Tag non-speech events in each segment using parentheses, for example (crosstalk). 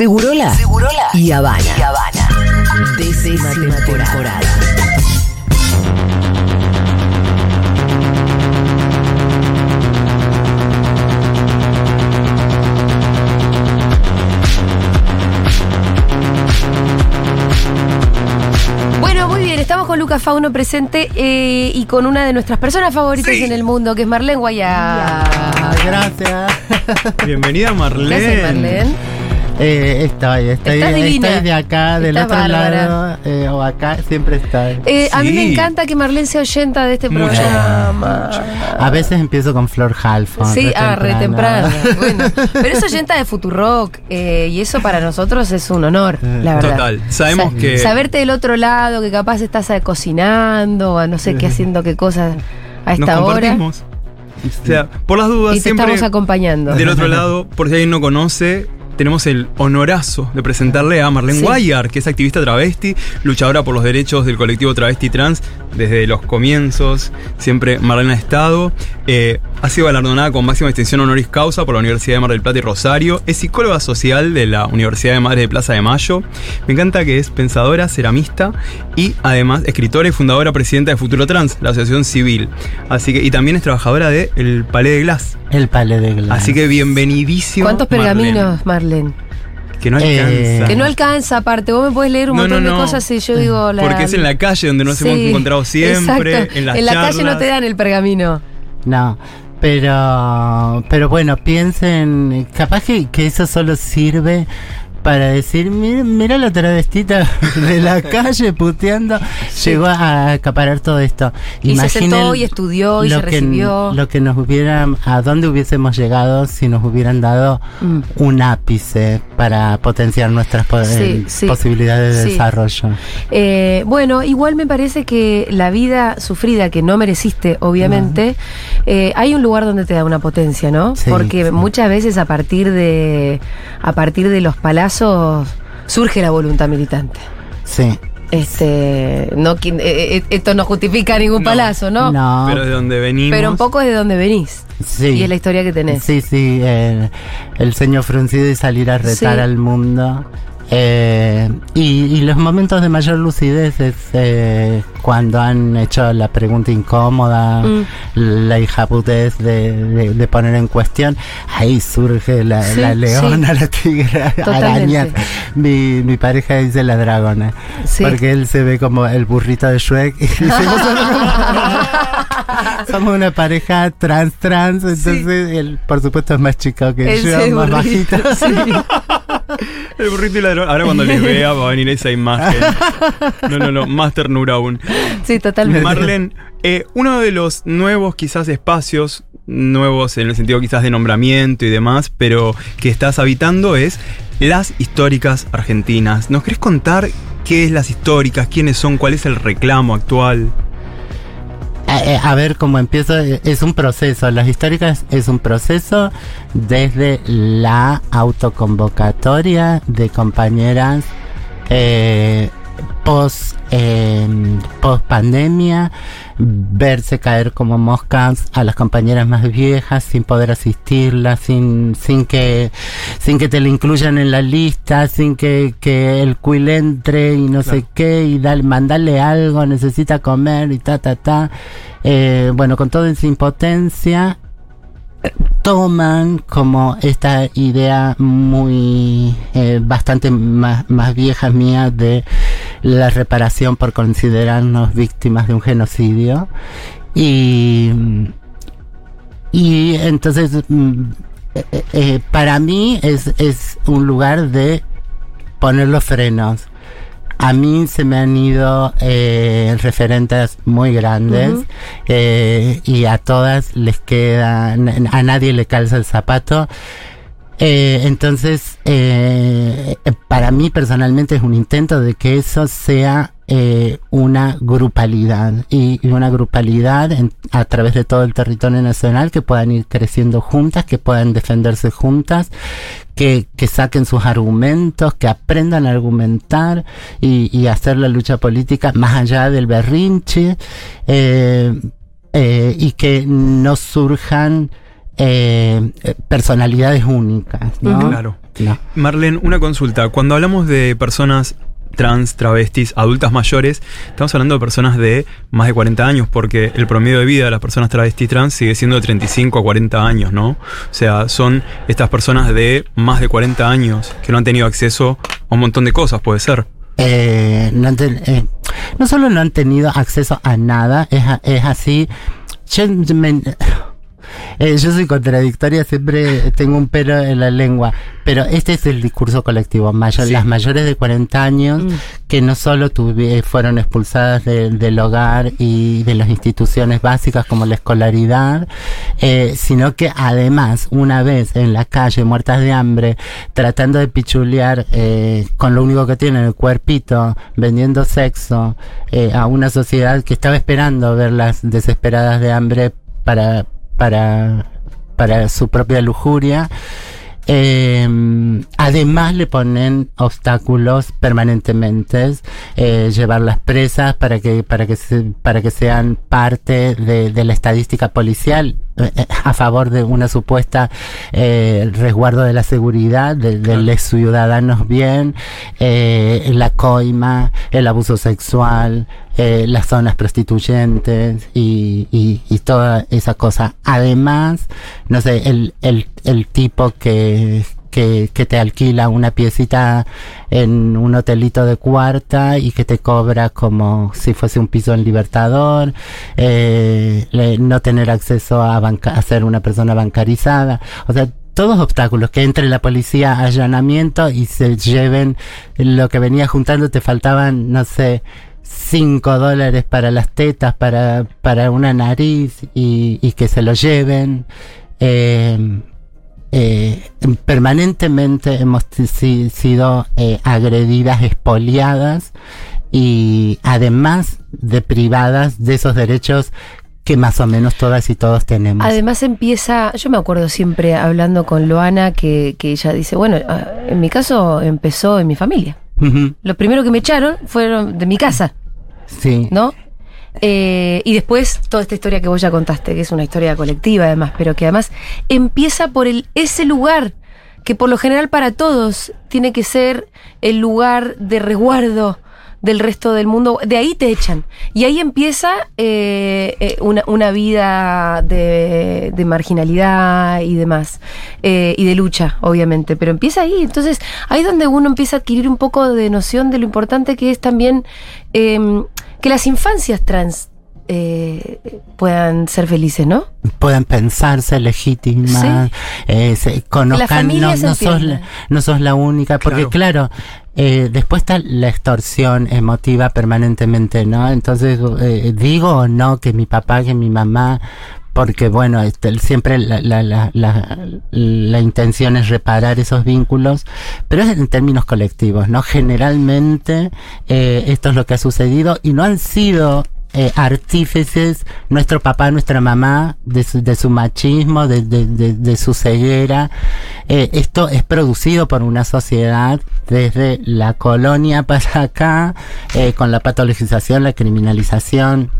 Segurola, Segurola y Habana. y Habana. Décima temporada. Bueno, muy bien, estamos con Lucas Fauno presente eh, y con una de nuestras personas favoritas Sí. en el mundo, que es Marlene Guayá. Gracias. Bienvenida Marlene. ¿Qué haces, Marlene? Eh, estoy, estoy, Estás divina. estoy de acá, del Estás otro bárbara. lado, eh, o acá, siempre estoy. Eh, A mí me encanta que Marlene se oyenta de este Mucho, programa. A veces empiezo con Flor Halfon. Sí, ah, re temprano. (laughs) Bueno, pero es oyenta de Futurock eh, y eso para nosotros es un honor, la verdad. Total. Sabemos que- Saberte del otro lado, que capaz estás eh, cocinando, o no sé qué, haciendo qué cosas a Nos esta hora. compartimos. O sea, por las dudas, Y te siempre estamos acompañando. del otro (laughs) lado, por si alguien no conoce, tenemos el honorazo de presentarle a Marlene Sí. Guayar, que es activista travesti, luchadora por los derechos del colectivo travesti trans desde los comienzos. Siempre Marlene ha estado. Eh, ha sido galardonada con máxima distinción honoris causa por la Universidad de Mar del Plata y Rosario. Es psicóloga social de la Universidad de Madres de Plaza de Mayo. Me encanta que es pensadora, ceramista y además escritora y fundadora presidenta de Futuro Trans, la asociación civil. Así que, y también es trabajadora de El Palais de Glass. El pale de glass. Así que bienvenidísimo. ¿Cuántos pergaminos, Marlene? Que no Eh, alcanza. Que no alcanza, aparte. Vos me podés leer un No, montón no, de cosas y yo digo. La... Porque es en la calle donde nos Sí, hemos encontrado siempre, exacto. en las la calle no te dan el pergamino. No, pero, pero bueno, piensen, capaz que, que eso solo sirve para decir, mira, mira la travestita (laughs) de la (laughs) calle puteando, llegó a acaparar todo esto. Y se sentó Imaginen y estudió y lo se que- recibió. Lo que nos hubiera, a dónde hubiésemos llegado si nos hubieran dado Mm. un ápice para potenciar nuestras po- Sí, eh, sí. posibilidades de Sí. desarrollo. Eh, bueno, igual me parece que la vida sufrida que no mereciste, obviamente, eh, hay un lugar donde te da una potencia, ¿no? Sí, Porque sí. muchas veces a partir de a partir de los surge la voluntad militante. Sí. Este, no qui- eh, eh, esto no justifica ningún No. palazo, ¿no? No. Pero de donde venimos. Pero un poco es de donde venís. Sí. Y es la historia que tenés. Sí, sí, el, el ceño fruncido y salir a retar Sí. al mundo. Eh, y, y los momentos de mayor lucidez es eh, cuando han hecho la pregunta incómoda, Mm. la hijaputez de, de, de poner en cuestión. Ahí surge la, Sí, la leona, la tigra, araña. Mi, mi pareja dice la dragona. Sí. Porque él se ve como el burrito de Shrek. (laughs) Y dice, (laughs) somos una pareja trans trans, entonces él por supuesto es más chico que yo, más bajito. (laughs) El burrito y ladrón. Ahora cuando les vea va a venir esa imagen. No, no, no. Más ternura aún. Sí, totalmente. Marlene, eh, uno de los nuevos quizás espacios, nuevos en el sentido quizás de nombramiento y demás, pero que estás habitando es las históricas argentinas. ¿Nos querés contar qué es las históricas? ¿Quiénes son? ¿Cuál es el reclamo actual? A, eh, a ver cómo empiezo, eh, es un proceso, las históricas es un proceso desde la autoconvocatoria de compañeras eh, post, eh, post pandemia, verse caer como moscas a las compañeras más viejas sin poder asistirlas, sin, sin que sin que te la incluyan en la lista, sin que, que el quill entre y no sé qué, y dale, mandarle algo, necesita comer y ta ta ta. Eh, bueno, con toda esa impotencia toman como esta idea muy eh, bastante más, más vieja mía de la reparación por considerarnos víctimas de un genocidio. Y y entonces mm, eh, eh, para mí es, es un lugar de poner los frenos. A mí se me han ido eh, referentes muy grandes eh, y a todas les queda, a nadie le calza el zapato. Eh, entonces, eh, para mí personalmente es un intento de que eso sea eh, una grupalidad y, y una grupalidad en- a través de todo el territorio nacional que puedan ir creciendo juntas, que puedan defenderse juntas, que, que saquen sus argumentos, que aprendan a argumentar y, y hacer la lucha política más allá del berrinche eh, eh, y que no surjan eh, personalidades únicas, ¿no? Claro. No. Marlene, una consulta. Cuando hablamos de personas trans, travestis, adultas mayores, estamos hablando de personas de más de 40 años, porque el promedio de vida de las personas travestis trans sigue siendo de 35 a 40 años, ¿no? O sea, son estas personas de más de 40 años que no han tenido acceso a un montón de cosas, puede ser. Eh, no, eh, no solo no han tenido acceso a nada, es, así. Yo, me- eh, yo soy contradictoria, siempre tengo un pero en la lengua, pero este es el discurso colectivo. Mayor, Sí. Las mayores de 40 años Mm. que no solo tuvi- fueron expulsadas de- del hogar y de las instituciones básicas como la escolaridad, eh, sino que además, una vez en la calle, muertas de hambre, tratando de pichulear eh, con lo único que tienen, el cuerpito, vendiendo sexo eh, a una sociedad que estaba esperando verlas desesperadas de hambre para, para, para su propia lujuria. Eh, además le ponen obstáculos permanentemente, eh, llevarlas presas para que para que se- para que sean parte de, de la estadística policial a favor de una supuesta eh, resguardo de la seguridad de, de Claro. los ciudadanos bien, eh, la coima, el abuso sexual, eh, las zonas prostituyentes y, y, y toda esa cosa. Además, no sé, el, el, el tipo que, que, que te alquila una piecita en un hotelito de cuarta y que te cobra como si fuese un piso en Libertador, eh, no tener acceso a, banca, a ser una persona bancarizada, o sea, todos obstáculos, que entre la policía allanamiento y se lleven lo que venía juntando, te faltaban, no sé, 5 dólares para las tetas, para, para una nariz y, y que se lo lleven. Eh, eh, permanentemente hemos sido eh, agredidas, expoliadas y además deprivadas de esos derechos que más o menos todas y todos tenemos. Además empieza, yo me acuerdo siempre hablando con Loana que, que ella dice, bueno, ah, en mi caso empezó en mi familia. Ujú, Lo primero que me echaron fueron de mi casa, sí. ¿no? Eh, y después toda esta historia que vos ya contaste, que es una historia colectiva además, pero que además empieza por el, ese lugar que por lo general para todos tiene que ser el lugar de resguardo del resto del mundo. De ahí te echan. Y ahí empieza eh, eh, una, una vida de, de marginalidad y demás. Y de lucha, obviamente. Pero empieza ahí. Entonces, ahí es donde uno empieza a adquirir un poco de noción de lo importante que es también eh, que las infancias trans eh, puedan ser felices, ¿no? puedan pensarse legítimas, eh, se conozcan, familia no, no sos, la- no sos la única, porque claro, eh, después está la extorsión emotiva permanentemente, ¿no? Entonces, eh, digo o no que mi papá, que mi mamá, porque bueno, este, siempre la, la, la, la, intención es reparar esos vínculos, pero es en términos colectivos, ¿no? Generalmente eh, esto es lo que ha sucedido y no han sido eh, artífices, nuestro papá, nuestra mamá, de su, de su machismo, de, de, su ceguera. Eh, esto es producido por una sociedad desde la colonia para acá, con la patologización, la criminalización.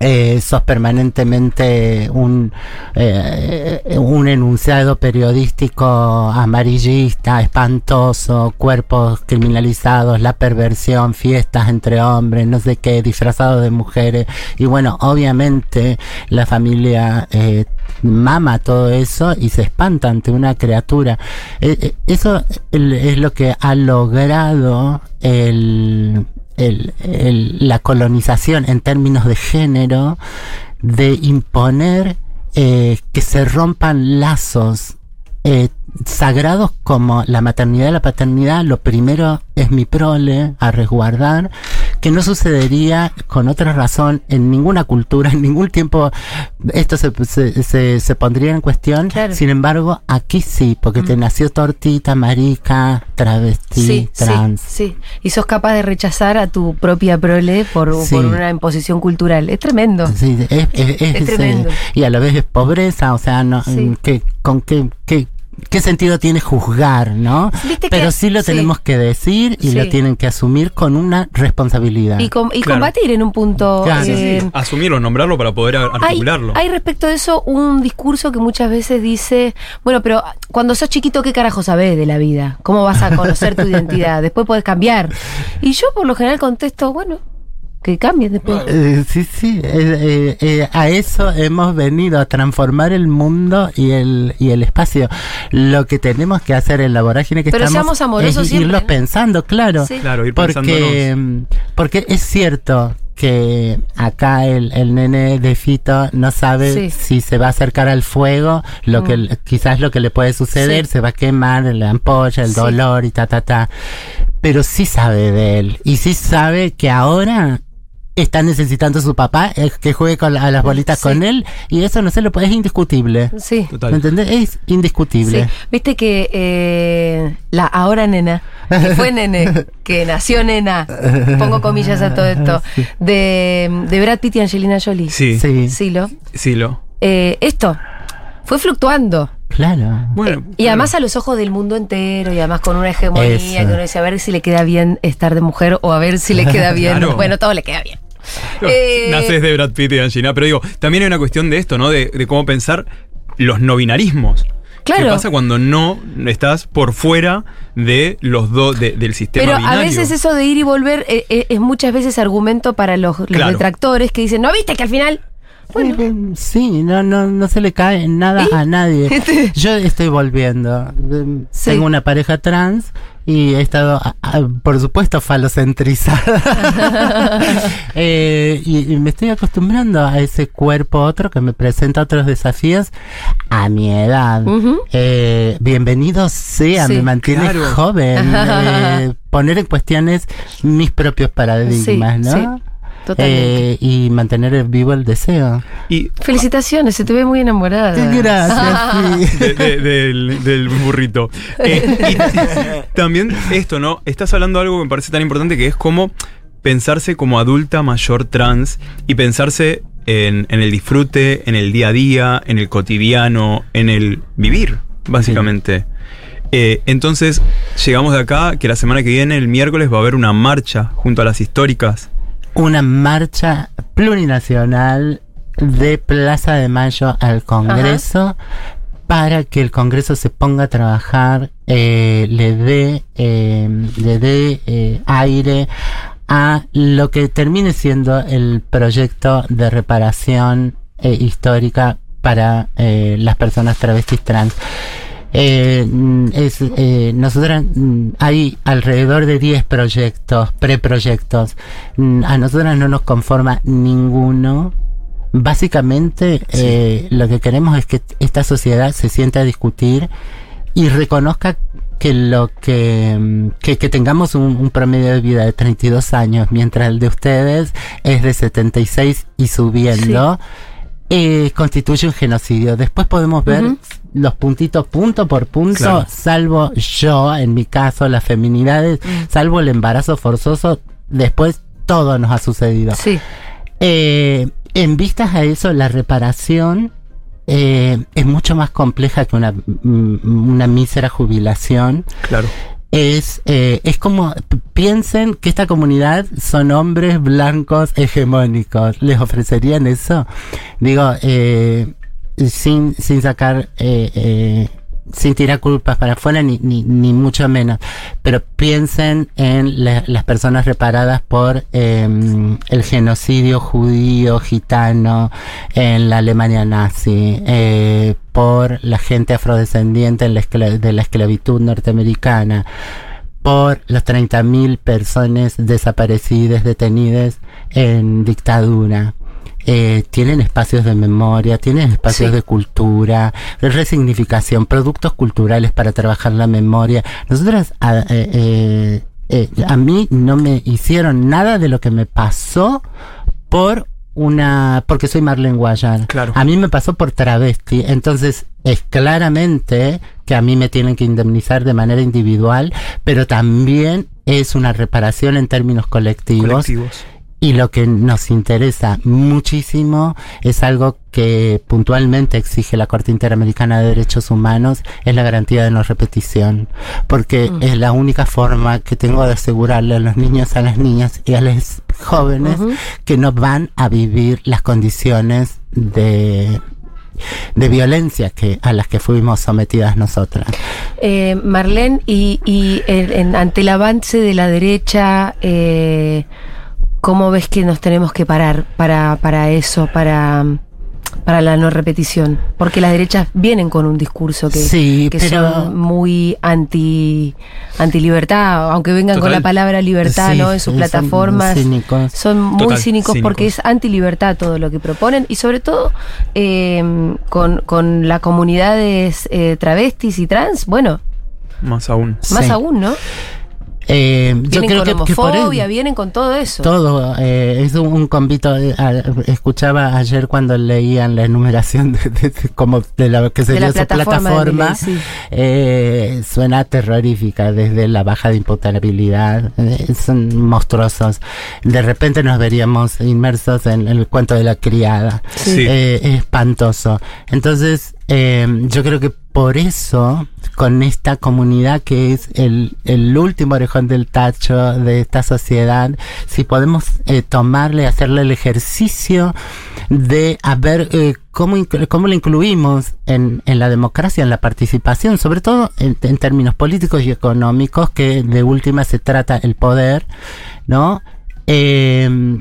Eh, sos permanentemente un, eh, un enunciado periodístico amarillista, espantoso, cuerpos criminalizados, la perversión, fiestas entre hombres, no sé qué, disfrazados de mujeres. Y bueno, obviamente la familia eh, mama todo eso y se espanta ante una criatura. Eh, eso es lo que ha logrado el, el- la colonización en términos de género de imponer eh, que se rompan lazos eh, sagrados como la maternidad y la paternidad, lo primero es mi prole a resguardar, que no sucedería con otra razón en ninguna cultura, (laughs) en ningún tiempo esto se, se, se- se pondría en cuestión. Claro. Sin embargo, aquí sí, porque te nació tortita, marica, travesti, trans. Sí, sí. Y sos capaz de rechazar a tu propia prole por, Sí. por una imposición cultural. Es tremendo. Sí, es, es- es- Es tremendo. y a la vez es pobreza, o sea, no, que, con qué, qué, ¿Qué sentido tiene juzgar, no? Viste que- Pero sí lo sí. tenemos que decir y Sí. lo tienen que asumir con una responsabilidad. Y, com- y Claro. combatir en un punto. Claro. Sí, sí, eh, Asumirlo, nombrarlo para poder Hay, articularlo. hay respecto de eso un discurso que muchas veces dice, bueno, pero cuando sos chiquito, ¿qué carajo sabés de la vida? ¿Cómo vas a conocer tu identidad? Después podés cambiar. Y yo por lo general contesto, bueno, que cambien después. Eh, sí, sí, eh, eh, eh, a eso hemos venido, a transformar el mundo y el, y el espacio. Lo que tenemos que hacer en la vorágine que Pero estamos seamos amorosos es siempre, irlo ¿no? pensando, claro. Sí. Claro, ir Porque, porque es cierto que acá el, el nene de Fito no sabe Sí. si se va a acercar al fuego, lo Mm. que quizás lo que le puede suceder, Sí. se va a quemar la ampolla, el Sí. dolor y ta ta ta. Pero sí sabe de él y sí sabe que ahora está necesitando su papá eh, que juegue con, la- a las bolitas Sí. con él y eso no se lo puede, es indiscutible. Sí. Total. ¿Me entendés? Es indiscutible. Sí, viste que eh, la ahora nena, que fue nene, (laughs) que nació nena, pongo comillas a todo esto, de, de Brad Pitt y Angelina Jolie. Sí, sí, Sí, lo. lo. Eh, esto fue fluctuando. claro. Bueno, Eh, Y además a los ojos del mundo entero y además con una hegemonía Eso. que uno dice a ver si le queda bien estar de mujer o a ver si le queda (laughs) bien. Claro. Bueno, todo le queda bien. Claro, eh, naces de Brad Pitt y Angelina, pero digo, también hay una cuestión de esto, ¿no? De, de cómo pensar los no binarismos. Claro. ¿Qué pasa cuando no estás por fuera de los dos de- del sistema Pero binario? a veces eso de ir y volver eh, eh, es muchas veces argumento para los, los Claro. detractores que dicen, ¿no viste que al final? Bueno, Sí, no, no, no se le cae nada a nadie. (laughs) Yo estoy volviendo. Sí. Tengo una pareja trans y he estado, por supuesto, falocentrizada. (laughs) Eh, y, y me estoy acostumbrando a ese cuerpo otro que me presenta otros desafíos a mi edad. Eh, bienvenido sea, Sí. me mantiene Claro. joven. (laughs) eh, poner en cuestiones mis propios paradigmas, Sí, ¿no? sí. Eh, y mantener vivo el deseo. Y Felicitaciones, se te ve muy enamorada. Gracias. sí. (laughs) de- de- del, del burrito. Eh, y (laughs) también esto, ¿no? Estás hablando de algo que me parece tan importante que es como pensarse como adulta mayor trans y pensarse en, en el disfrute, en el día a día, en el cotidiano, en el vivir, básicamente. Eh, entonces, llegamos de acá que la semana que viene, el miércoles, va a haber una marcha junto a las históricas. Una marcha plurinacional de Plaza de Mayo al Congreso para que el Congreso se ponga a trabajar, eh, le dé, eh, le dé eh, aire a lo que termine siendo el proyecto de reparación histórica para eh, las personas travestis trans. Eh, mm, es, eh, nosotras mm, hay alrededor de 10 proyectos, preproyectos. Mm, A nosotras no nos conforma ninguno. Básicamente, eh, lo que queremos es que esta sociedad se sienta a discutir y reconozca que lo que, que, que tengamos un, un promedio de vida de 32 años, mientras el de ustedes es de 76 y subiendo, eh, constituye un genocidio. Después podemos ver. Los puntitos punto por punto, Claro. salvo yo, en mi caso, las feminidades, salvo el embarazo forzoso, después todo nos ha sucedido. Sí. Eh, en vistas a eso, la reparación eh, es mucho más compleja que una, mm, una mísera jubilación. Claro. Es, eh, es como, piensen que esta comunidad son hombres blancos hegemónicos. ¿Les ofrecerían eso? Digo, eh, sin, sin sacar, eh, eh, sin tirar culpas para afuera, ni, ni, ni mucho menos. Pero piensen en la- las personas reparadas por eh, el genocidio judío, gitano, en la Alemania nazi, eh, por la gente afrodescendiente en la de la esclavitud norteamericana, por las 30.000 personas desaparecidas, detenidas en dictadura. Eh, tienen espacios de memoria, tienen espacios Sí. de cultura, de resignificación, productos culturales para trabajar la memoria. Nosotras, a, eh, eh, eh, a mí no me hicieron nada de lo que me pasó por una, porque soy Marlene Guayar. Claro. A mí me pasó por travesti, entonces es claramente que a mí me tienen que indemnizar de manera individual, pero también es una reparación en términos colectivos. Colectivos. Y lo que nos interesa muchísimo es algo que puntualmente exige la Corte Interamericana de Derechos Humanos, es la garantía de no repetición, porque Mm. es la única forma que tengo de asegurarle a los niños, a las niñas y a los jóvenes que no van a vivir las condiciones de de violencia que a las que fuimos sometidas nosotras. Eh, Marlene, y, y en- en- ante el avance de la derecha, eh, ¿cómo ves que nos tenemos que parar para, para eso, para, para la no repetición? Porque las derechas vienen con un discurso que, Sí, que pero- son muy anti, anti libertad, aunque vengan con la palabra libertad Sí, ¿no? en sus son plataformas. cínicos. Son muy Total, cínicos porque es anti-libertad todo lo que proponen y sobre todo eh, con, con las comunidades eh, travestis y trans, bueno, Más aún. más Sí. aún, ¿no? Eh, yo creo con que, que por homofobia, él- vienen con todo eso. todo eh, es un, un convito. eh, a- escuchaba ayer cuando leían la enumeración de, de- de- como de la que de sería la su plataforma. sí. Eh, suena terrorífica desde la baja de imputabilidad, eh, son monstruosos. De repente nos veríamos inmersos en, el cuento de la criada. Sí. Eh, es espantoso. Entonces, eh, yo creo que por eso, con esta comunidad que es el, el último orejón del tacho de esta sociedad, si podemos eh, tomarle, hacerle el ejercicio de a ver eh, cómo, cómo lo incluimos en, la democracia, en la participación, sobre todo en, en términos políticos y económicos, que de última se trata el poder, ¿no? Eh,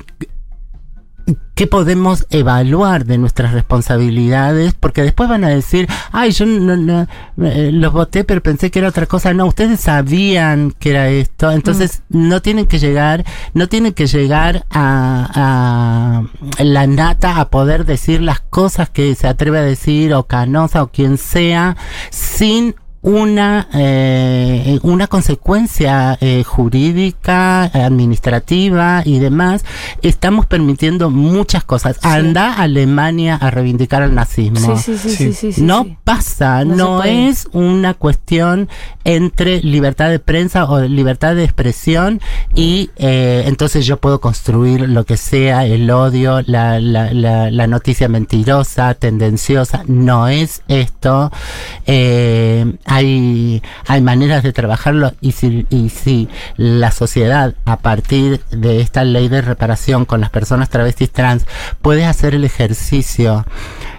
¿Qué podemos evaluar de nuestras responsabilidades? Porque después van a decir, ay, yo no, no, eh, los voté, pero pensé que era otra cosa. No, ustedes sabían que era esto. Entonces, no tienen que llegar, no tienen que llegar a, a la nata a poder decir las cosas que se atreve a decir, o Canosa, o quien sea, sin una eh, una consecuencia eh, jurídica, administrativa y demás, estamos permitiendo muchas cosas. Anda a Alemania a reivindicar el nazismo. Sí, sí, no pasa, No no, es una cuestión entre libertad de prensa o libertad de expresión y eh, entonces yo puedo construir lo que sea, el odio, la, la, la, la noticia mentirosa, tendenciosa, no es esto. Eh, hay, hay maneras de trabajarlo y si, y si la sociedad a partir de esta ley de reparación con las personas travestis trans puede hacer el ejercicio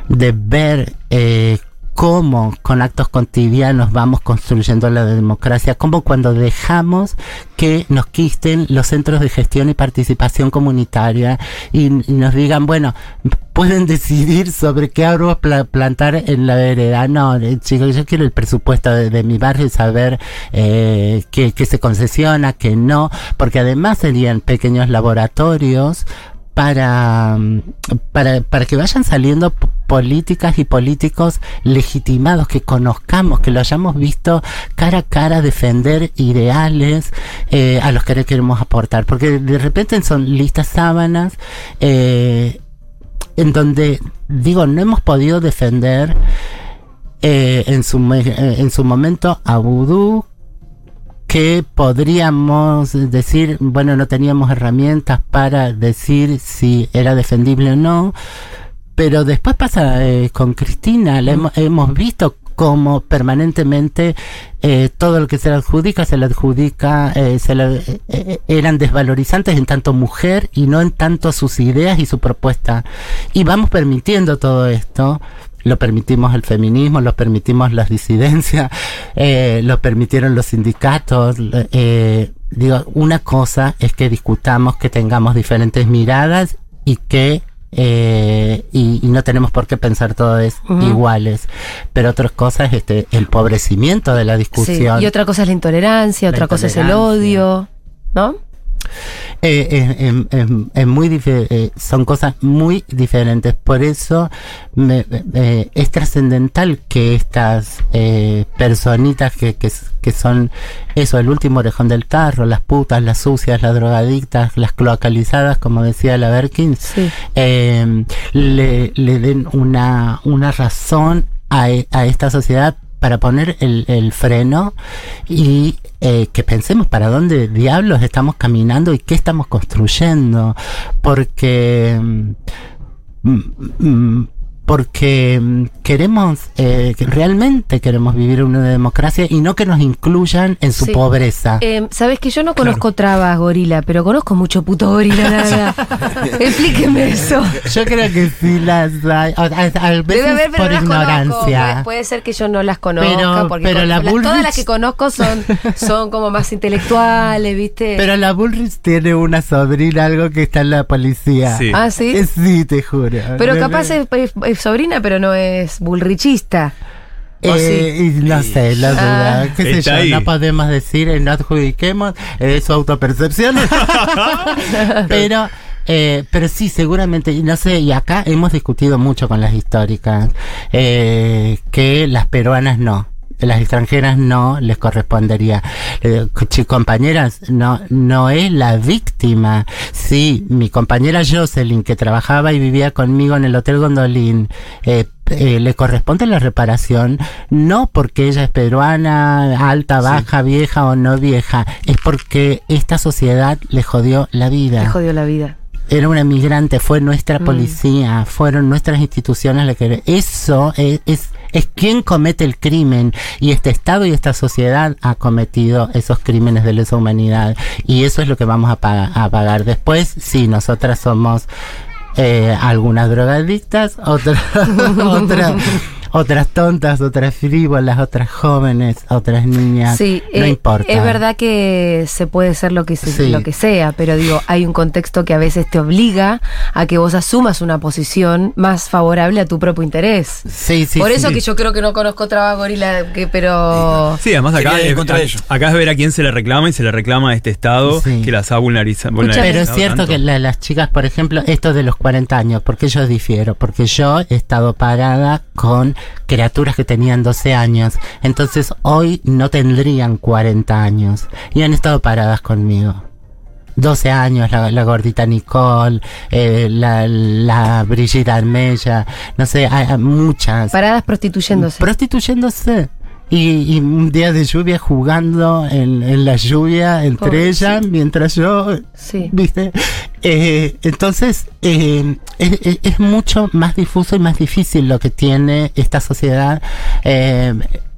de ver eh, cómo con actos cotidianos vamos construyendo la democracia, como cuando dejamos que nos quisten los centros de gestión y participación comunitaria y, nos digan, bueno, pueden decidir sobre qué árbol pla- plantar en la vereda. No, chicos, yo quiero el presupuesto de, de mi barrio y saber eh, qué, qué se concesiona, qué no, porque además serían pequeños laboratorios para, para, para que vayan saliendo políticas y políticos legitimados, que conozcamos, que lo hayamos visto cara a cara defender ideales eh, a los que le queremos aportar, porque de repente son listas sábanas eh, en donde, digo, no hemos podido defender eh, en, su, en su momento a Vudú, que podríamos decir, bueno, no teníamos herramientas para decir si era defendible o no, pero después pasa eh, con Cristina, la hemos, hemos visto cómo permanentemente eh, todo lo que se le adjudica, se le adjudica, eh, se le, eh, eh, eran desvalorizantes en tanto mujer y no en tanto sus ideas y su propuesta. Y vamos permitiendo todo esto, lo permitimos el feminismo, lo permitimos las disidencias, (laughs) eh, lo permitieron los sindicatos. eh, digo, una cosa es que discutamos, que tengamos diferentes miradas y que eh, y, y no tenemos por qué pensar todos Ujú. iguales. Pero otra cosa es este, el pobrecimiento de la Sí, discusión. Y otra cosa es la intolerancia, La otra cosa es el odio, ¿no? Eh, es muy eh, son cosas muy diferentes. Por eso me- eh, es trascendental que estas personitas que, que, que son eso, el último orejón del tarro, las putas, las sucias, las drogadictas, las cloacalizadas, como decía la Berkins, Sí. le, le den una, una razón a, e- a esta sociedad para poner el, freno y eh, que pensemos para dónde diablos estamos caminando y qué estamos construyendo. Porque mm, mm, porque mm, queremos, eh, realmente queremos vivir en una democracia y no que nos incluyan en su Sí. pobreza. Eh, Sabes que yo no conozco trabas gorila, pero conozco mucho puto gorila, nada. (laughs) Explíqueme eso. Yo creo que sí las hay, a, a- a veces Debe haber, pero por no las conozco. Puede, ignorancia. puede ser que yo no las conozca, Pero- porque pero con- la la- Bullrich- todas las que conozco son, son como más intelectuales, ¿viste? Pero la Bullrich tiene una sobrina, algo que está en la policía. Sí. ah, sí. Eh, Sí, te juro. pero capaz es- es sobrina, pero no es bullrichista. ¿O Eh, y no sé, la duda. Ah. ¿Qué sé Está yo? ahí. No podemos decir, eh, no adjudiquemos eh, su autopercepción. (laughs) pero, eh, pero sí, seguramente, y no sé, y acá hemos discutido mucho con las históricas, eh, que las peruanas no. Las extranjeras no les correspondería. Eh, compañeras, no, no es la víctima. Sí, mi compañera Jocelyn, que trabajaba y vivía conmigo en el Hotel Gondolín, eh, eh, le corresponde la reparación, no porque ella es peruana, alta, baja, vieja o no vieja, es porque esta sociedad le jodió la vida Le jodió la vida. Era una migrante, fue nuestra Mm. policía, fueron nuestras instituciones las que... Eso es, es, es quien comete el crimen y este Estado y esta sociedad ha cometido esos crímenes de lesa humanidad y eso es lo que vamos a, paga- a pagar. Después, sí, nosotras somos eh, algunas drogadictas, otras, (laughs) otras, otras tontas, otras frívolas, otras jóvenes, otras niñas. Sí, no eh, importa. Es verdad que se puede ser lo que, se- Sí. lo que sea, pero digo, hay un contexto que a veces te obliga a que vos asumas una posición más favorable a tu propio interés. Sí, sí, Por eso sí. que yo creo que no conozco otra gorila, que, pero... Sí, además acá es, contra a- ello. acá es ver a quién se le reclama y se le reclama a este Estado Sí. que las ha vulneriza- Pero vulnerabilizado. es cierto tanto. que la- las chicas, por ejemplo, esto de los 40 años, porque yo difiero, porque yo he estado parada con criaturas que tenían 12 años, entonces hoy no tendrían 40 años y han estado paradas conmigo. 12 años, la, la gordita Nicole, eh, la, la Brigitte Armella, no sé, hay, hay muchas. Paradas prostituyéndose. Prostituyéndose. Y, y un día de lluvia jugando en, en la lluvia entre ellas, mientras yo sí. ¿Viste? Eh, entonces, eh, es, es- es mucho más difuso y más difícil lo que tiene esta sociedad. Eh,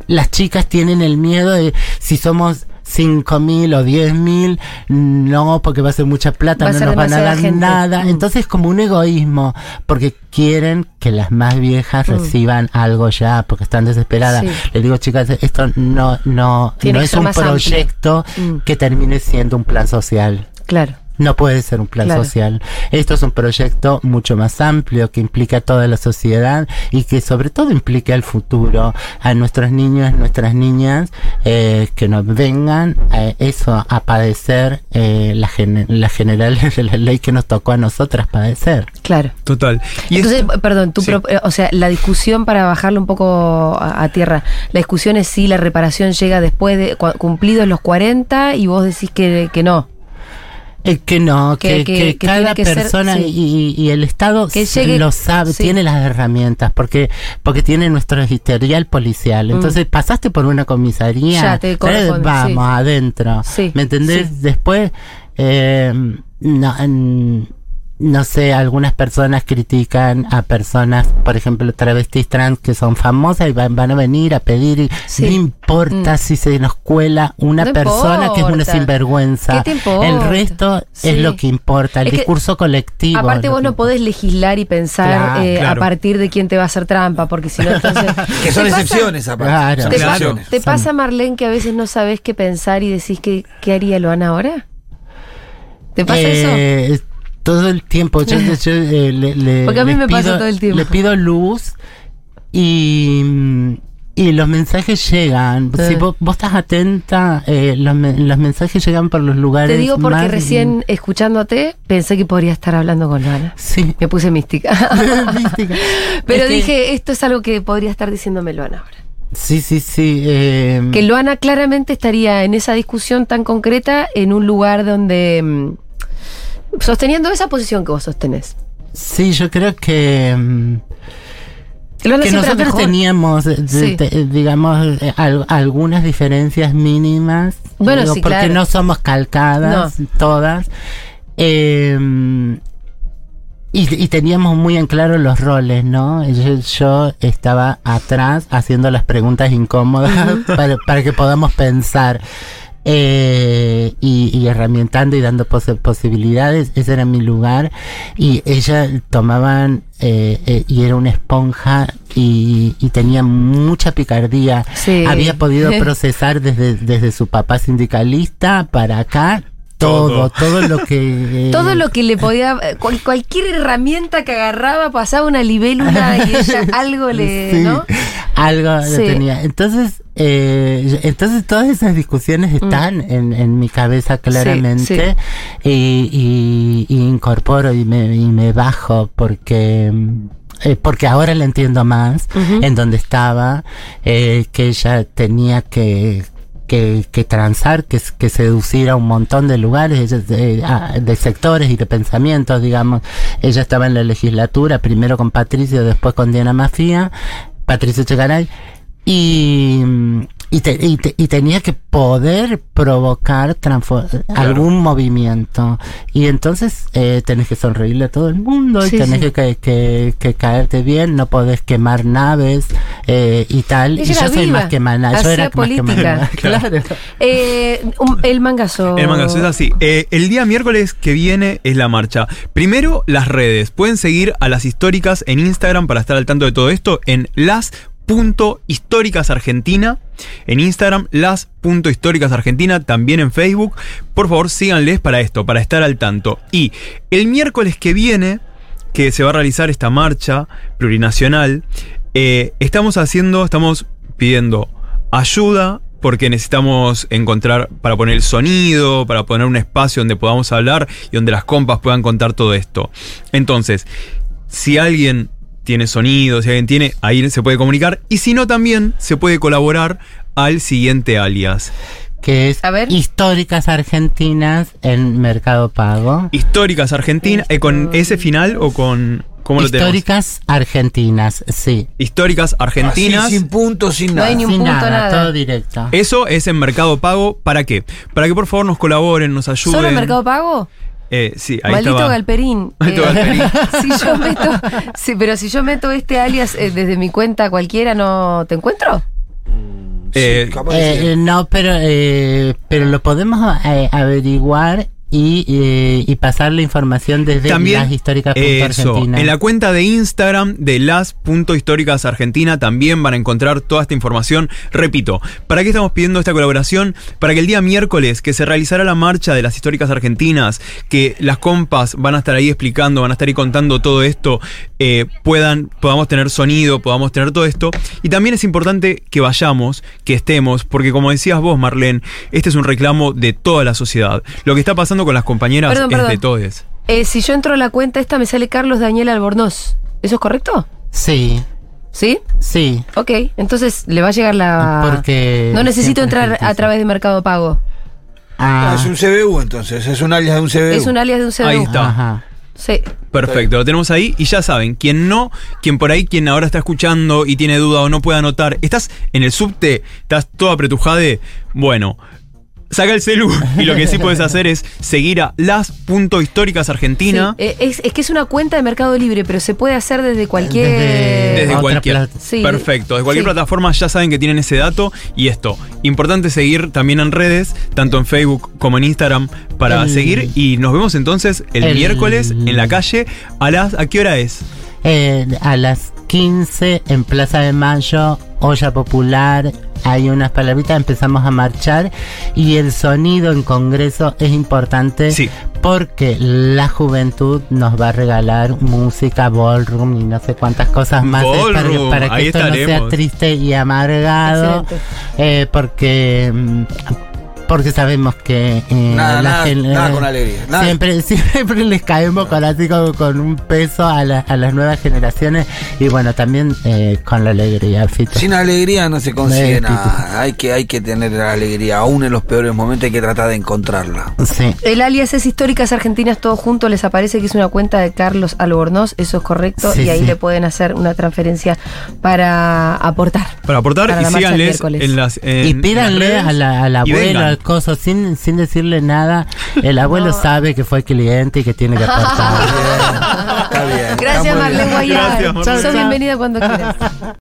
las chicas tienen el miedo de si somos 5 mil o 10 mil, no, porque va a ser mucha plata, Va no nos van a dar gente. nada. Mm. Entonces, es como un egoísmo, porque quieren que las más viejas Mm. reciban algo ya, porque están desesperadas. Sí. Les digo, chicas, esto no, no, Tiene no es un proyecto Mm. que termine siendo un plan social. Claro. No puede ser un plan Claro. social. Esto es un proyecto mucho más amplio que implica a toda la sociedad y que sobre todo implica al futuro, a nuestros niños, nuestras niñas, eh, que nos vengan a eso a padecer eh, la, gen- la general (laughs) de la ley que nos tocó a nosotras padecer. Claro. Total. Y Entonces, esto- perdón, tu Sí. pro- eh, o sea, la discusión para bajarlo un poco a, a tierra, la discusión es si la reparación llega después de cua- cumplidos los 40 y vos decís que, que no. Eh, que no, Que- cada ser- persona sí. y, y el Estado llegue- lo sabe, sí. tiene las herramientas, porque porque tiene nuestro historial policial. Entonces, pasaste por una comisaría, Mm. Ya, te eh, vamos sí. adentro. ¿Me entendés? Después, eh, no, mm, no sé, algunas personas critican a personas, por ejemplo, travestis trans que son famosas y van, van a venir a pedir. y Sí. No importa Mm. si se nos cuela una No persona que es una sinvergüenza. ¿Qué te importa? El resto Sí. es lo que importa, el Es que, discurso colectivo. Aparte vos no importa. podés legislar y pensar Claro, eh, claro. a partir de quién te va a hacer trampa, porque si no entonces... (laughs) Que son ¿Te pasa- excepciones, aparte. Claro. ¿Te. ¿Te Son- pasa, Marlene, que a veces no sabes qué pensar y decís que qué haría Luana ahora? ¿Te pasa eso? Todo el tiempo. Yo, yo, eh, le, le- Porque a mí me pasa pido- todo el tiempo. Le pido luz y. Y los mensajes llegan. Sí. Si vos, vos estás atenta, eh, los, me- los mensajes llegan por los lugares. Te digo porque más- recién escuchándote pensé que podría estar hablando con Luana. Sí. Me puse mística. (laughs) Mística. Pero Es que- dije, esto es algo que podría estar diciéndome Luana ahora. Sí, sí, sí. eh, Que Luana claramente estaría en esa discusión tan concreta en un lugar donde... sosteniendo esa posición que vos sostenés. Sí, yo creo que mm, que nosotros teníamos, eh, Sí. digamos, eh, al- algunas diferencias mínimas, Bueno, digo, sí, porque claro. no somos calcadas todas. Eh, y, y teníamos muy en claro los roles, ¿no? Yo, yo estaba atrás haciendo las preguntas incómodas (laughs) para, para que podamos pensar. Eh, y, y herramientando y dando pos- posibilidades, ese era mi lugar. Y ella tomaban, eh, eh, y era una esponja y, y tenía mucha picardía. Sí. Había podido (laughs) procesar desde, desde su papá sindicalista para acá todo, Todo. lo que... eh, (laughs) Todo lo que le podía, eh, cual- cualquier herramienta que agarraba pasaba una libélula y ella (laughs) algo le, Sí, ¿no? Algo Sí. tenía. Entonces, eh, entonces todas esas discusiones están en, en mi cabeza claramente Y, y- y incorporo y me, y me bajo porque mm, eh, porque ahora la entiendo más en donde estaba eh, que ella tenía que que, que transar, que, que seducir a un montón de lugares, de, de sectores y de pensamientos, digamos. Ella estaba en la legislatura, primero con Patricio, después con Diana Mafía, Patricio Chegaray, y, y, te- y te- y tenía que poder provocar algún movimiento. Y entonces eh, tenés que sonreírle a todo el mundo y Sí, tenés sí. que, que, que caerte bien, no podés quemar naves eh, y tal. Ella y yo soy viva, más que mana, yo era más que política. mana. (laughs) Claro. Eh, un- el mangazo. El mangazo es así. Eh, el día miércoles que viene es la marcha. Primero, las redes. Pueden seguir a las históricas en Instagram para estar al tanto de todo esto en las.históricas argentina. En Instagram, las.históricas argentina. También en Facebook. Por favor, síganles para esto, para estar al tanto. Y el miércoles que viene, que se va a realizar esta marcha plurinacional, eh, estamos haciendo, estamos pidiendo ayuda porque necesitamos encontrar para poner el sonido, para poner un espacio donde podamos hablar y donde las compas puedan contar todo esto. Entonces, si alguien tiene sonido, si alguien tiene, ahí se puede comunicar y si no también se puede colaborar al siguiente alias. Que es A ver. históricas argentinas en Mercado Pago. Históricas Argentina, eh, con ese final o con ¿cómo lo tenemos? Históricas argentinas, sí. Históricas Argentinas. Así, sin punto, sin No nada. hay ni un Sin punto, nada, nada. todo directo. Eso es en Mercado Pago. ¿Para qué? Para que por favor nos colaboren, nos ayuden. ¿Solo en Mercado Pago? Eh, sí, ahí Maldito estaba. Galperín. (laughs) Maldito Eh, Galperín. (laughs) si yo meto, sí, pero si yo meto este alias eh, desde mi cuenta cualquiera, ¿no te encuentro? Eh, sí. Eh, eh, no, pero, eh, pero lo podemos eh, averiguar y, eh, y pasar la información desde También, las históricas eso, en la cuenta de Instagram de las.históricas argentina también van a encontrar toda esta información. Repito, ¿para qué estamos pidiendo esta colaboración? Para que el día miércoles que se realizará la marcha de las históricas argentinas, que las compas van a estar ahí explicando, van a estar ahí contando todo esto, eh, puedan, podamos tener sonido, podamos tener todo esto. Y también es importante que vayamos, que estemos, porque como decías vos, Marlene, este es un reclamo de toda la sociedad. Lo que está pasando con las compañeras Perdón, es perdón. de todos. Eh, si yo entro a la cuenta esta, me sale Carlos Daniel Albornoz. ¿Eso es correcto? Sí, ¿Sí? sí. Ok, entonces le va a llegar la... Porque No necesito entrar a través de Mercado Pago. Ah, Ah, es un CBU entonces, es un alias de un CBU. Es un alias de un CDU. Ahí está. ajá. Sí. Perfecto, lo tenemos ahí y ya saben, quien no, quien por ahí, quien ahora está escuchando y tiene duda o no puede anotar, estás en el subte, estás todo apretujade, bueno, saca el celu y lo que sí puedes (laughs) hacer es seguir a las.históricas argentina. Sí, eh, es, es que es una cuenta de Mercado Libre, pero se puede hacer desde cualquier... Desde- Desde cualquier. Sí. Perfecto. Desde cualquier Sí. plataforma ya saben que tienen ese dato. Y esto, importante seguir también en redes, tanto en Facebook como en Instagram, para El- seguir. Y nos vemos entonces el, El- miércoles en la calle. ¿A las a qué hora es? Eh, a las 15 en Plaza de Mayo, olla popular, hay unas palabritas, empezamos a marchar y el sonido en Congreso es importante Sí. porque la juventud nos va a regalar música, ballroom y no sé cuántas cosas más para, que esto no sea triste y amargado, eh, porque... porque sabemos que eh, Nada, la nada, nada eh, con alegría, nada. Siempre, (laughs) siempre les caemos con así con un peso a, la- a las nuevas generaciones y bueno también eh, con la alegría, Fito. Sin alegría no se consigue nada. Hay que, hay que tener la alegría. Aún en los peores momentos hay que tratar de encontrarla. Sí. El alias es Históricas Argentinas Todo Junto, les aparece que es una cuenta de Carlos Albornoz, eso es correcto, Sí, y ahí sí. le pueden hacer una transferencia para aportar. Para aportar Para y la síganles en las. en- Y en pídanle las redes a la, abuelo, vengan. Al coso, sin, sin decirle nada. El abuelo (laughs) sabe que fue cliente y que tiene que (laughs) aportar. Está bien. está Gracias muy Marlene bien. Guayar. Gracias, Marlene. Sos bienvenida cuando quieras.